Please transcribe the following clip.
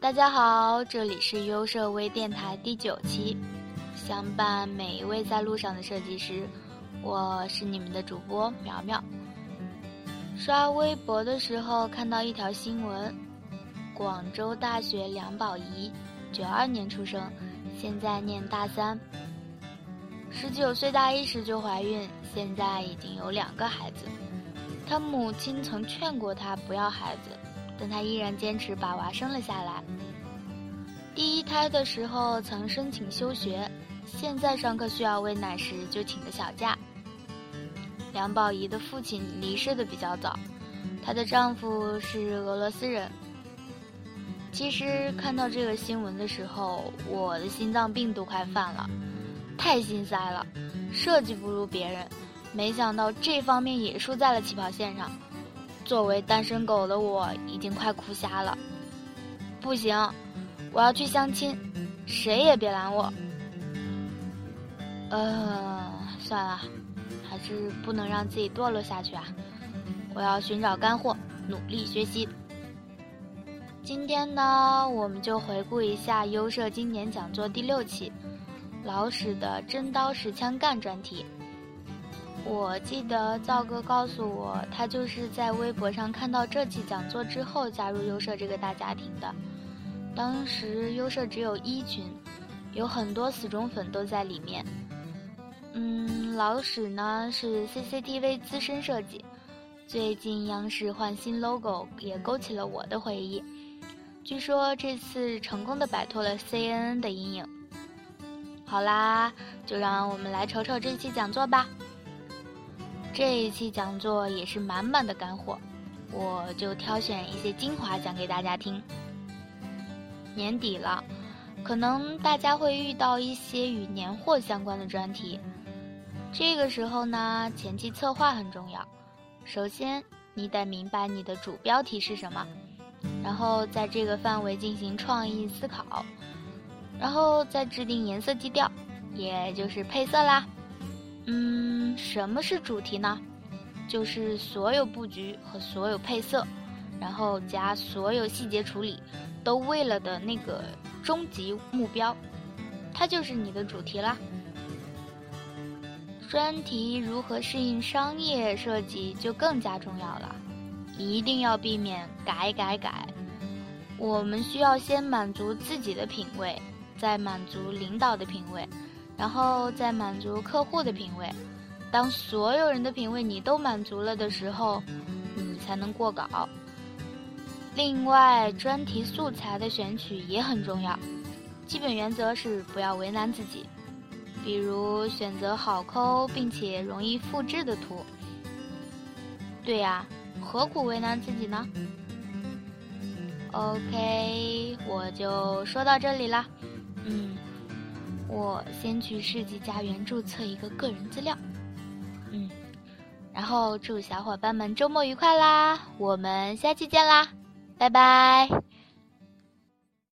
大家好，这里是优设微电台第九期，相伴每一位在路上的设计师，我是你们的主播苗苗。刷微博的时候看到一条新闻，广州大学梁宝仪，九二年出生，现在念大三。十九岁大一时就怀孕，现在已经有两个孩子。她母亲曾劝过她不要孩子。但他依然坚持把娃生了下来。第一胎的时候曾申请休学，现在上课需要喂奶时就请个小假。梁宝仪的父亲离世的比较早，她的丈夫是俄罗斯人。其实看到这个新闻的时候，我的心脏病都快犯了，太心塞了。设计不如别人，没想到这方面也输在了起跑线上。作为单身狗的我已经快哭瞎了，不行，我要去相亲，谁也别拦我。呃，算了，还是不能让自己堕落下去啊！我要寻找干货，努力学习。今天呢，我们就回顾一下优设今年讲座第六期，老史的真刀实枪干专题。我记得赵哥告诉我，他就是在微博上看到这期讲座之后加入优设这个大家庭的。当时优设只有一群，有很多死忠粉都在里面。嗯，老史呢是 CCTV 资深设计，最近央视换新 logo 也勾起了我的回忆。据说这次成功的摆脱了 CNN 的阴影。好啦，就让我们来瞅瞅这期讲座吧。这一期讲座也是满满的干货，我就挑选一些精华讲给大家听。年底了，可能大家会遇到一些与年货相关的专题，这个时候呢，前期策划很重要。首先，你得明白你的主标题是什么，然后在这个范围进行创意思考，然后再制定颜色基调，也就是配色啦。嗯，什么是主题呢？就是所有布局和所有配色，然后加所有细节处理，都为了的那个终极目标，它就是你的主题啦。专题如何适应商业设计就更加重要了，一定要避免改改改。我们需要先满足自己的品味，再满足领导的品味。然后再满足客户的品味，当所有人的品味你都满足了的时候，你才能过稿。另外，专题素材的选取也很重要，基本原则是不要为难自己，比如选择好抠并且容易复制的图。对呀，何苦为难自己呢？OK，我就说到这里啦。嗯。我先去世纪佳缘注册一个个人资料，嗯，然后祝小伙伴们周末愉快啦！我们下期见啦，拜拜。